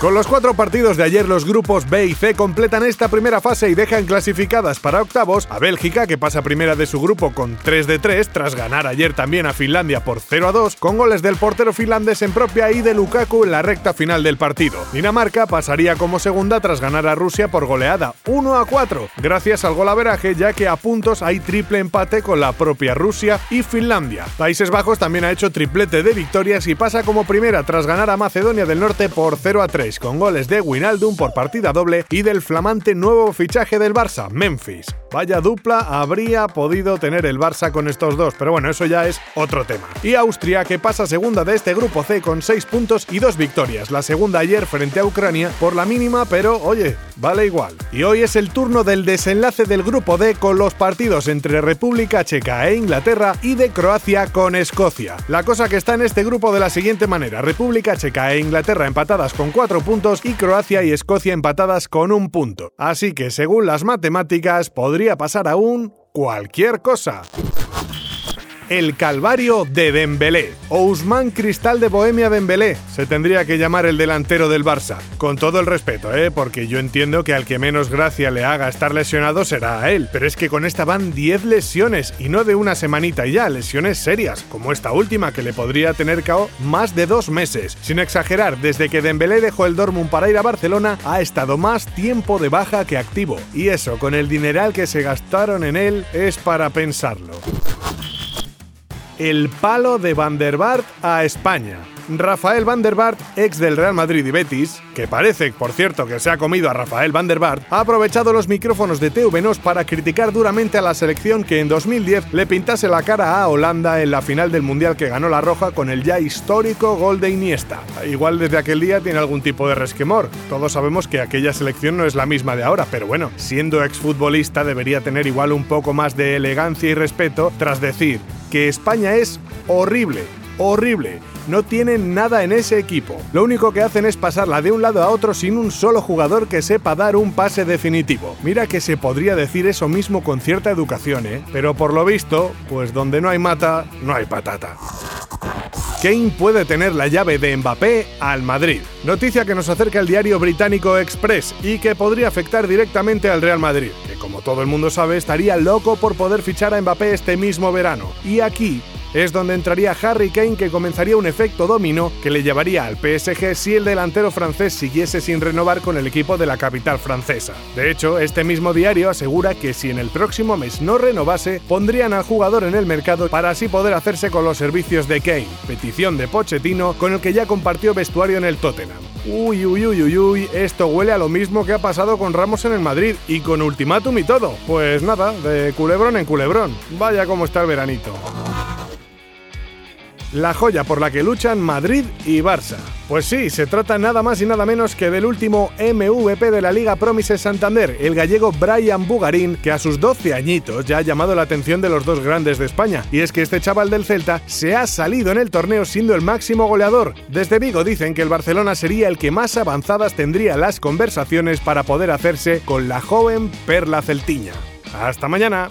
Con los cuatro partidos de ayer, los grupos B y C completan esta primera fase y dejan clasificadas para octavos a Bélgica, que pasa primera de su grupo con 3 de 3, tras ganar ayer también a Finlandia por 0 a 2, con goles del portero finlandés en propia y de Lukaku en la recta final del partido. Dinamarca pasaría como segunda tras ganar a Rusia por goleada 1 a 4, gracias al golaveraje, ya que a puntos hay triple empate con la propia Rusia y Finlandia. Países Bajos también ha hecho triplete de victorias y pasa como primera tras ganar a Macedonia del Norte por 0 a 3 con goles de Winaldum por partida doble y del flamante nuevo fichaje del Barça, Memphis. Vaya dupla habría podido tener el Barça con estos dos, pero bueno, eso ya es otro tema. Y Austria, que pasa segunda de este grupo C con 6 puntos y 2 victorias. La segunda ayer frente a Ucrania por la mínima, pero oye, vale igual. Y hoy es el turno del desenlace del grupo D con los partidos entre República Checa e Inglaterra y de Croacia con Escocia. La cosa que está en este grupo de la siguiente manera: República Checa e Inglaterra empatadas con 4 puntos y Croacia y Escocia empatadas con un punto. Así que según las matemáticas podría pasar aún cualquier cosa el Calvario de Dembélé. O Usman Cristal de Bohemia Dembélé, se tendría que llamar el delantero del Barça. Con todo el respeto, ¿eh? porque yo entiendo que al que menos gracia le haga estar lesionado será a él. Pero es que con esta van 10 lesiones y no de una semanita ya, lesiones serias, como esta última que le podría tener cao más de dos meses. Sin exagerar, desde que Dembélé dejó el Dortmund para ir a Barcelona, ha estado más tiempo de baja que activo. Y eso, con el dineral que se gastaron en él, es para pensarlo el palo de Van der Bart a España. Rafael Van der Bart, ex del Real Madrid y Betis, que parece, por cierto, que se ha comido a Rafael Van der Bart, ha aprovechado los micrófonos de TVNOS para criticar duramente a la selección que en 2010 le pintase la cara a Holanda en la final del Mundial que ganó la Roja con el ya histórico gol de Iniesta. Igual desde aquel día tiene algún tipo de resquemor. Todos sabemos que aquella selección no es la misma de ahora, pero bueno, siendo exfutbolista debería tener igual un poco más de elegancia y respeto tras decir que España es horrible, horrible no tienen nada en ese equipo. Lo único que hacen es pasarla de un lado a otro sin un solo jugador que sepa dar un pase definitivo. Mira que se podría decir eso mismo con cierta educación, ¿eh? Pero por lo visto, pues donde no hay mata, no hay patata. Kane puede tener la llave de Mbappé al Madrid. Noticia que nos acerca el diario británico Express y que podría afectar directamente al Real Madrid, como todo el mundo sabe estaría loco por poder fichar a Mbappé este mismo verano. Y aquí es donde entraría Harry Kane que comenzaría un efecto domino que le llevaría al PSG si el delantero francés siguiese sin renovar con el equipo de la capital francesa. De hecho, este mismo diario asegura que si en el próximo mes no renovase, pondrían al jugador en el mercado para así poder hacerse con los servicios de Kane, petición de Pochettino con el que ya compartió vestuario en el Tottenham. Uy, uy, uy, uy, uy, esto huele a lo mismo que ha pasado con Ramos en el Madrid y con ultimátum y todo. Pues nada, de culebrón en culebrón. Vaya como está el veranito la joya por la que luchan Madrid y Barça. Pues sí, se trata nada más y nada menos que del último MVP de la Liga Promises Santander, el gallego Brian Bugarín, que a sus 12 añitos ya ha llamado la atención de los dos grandes de España. Y es que este chaval del Celta se ha salido en el torneo siendo el máximo goleador. Desde Vigo dicen que el Barcelona sería el que más avanzadas tendría las conversaciones para poder hacerse con la joven Perla Celtiña. Hasta mañana.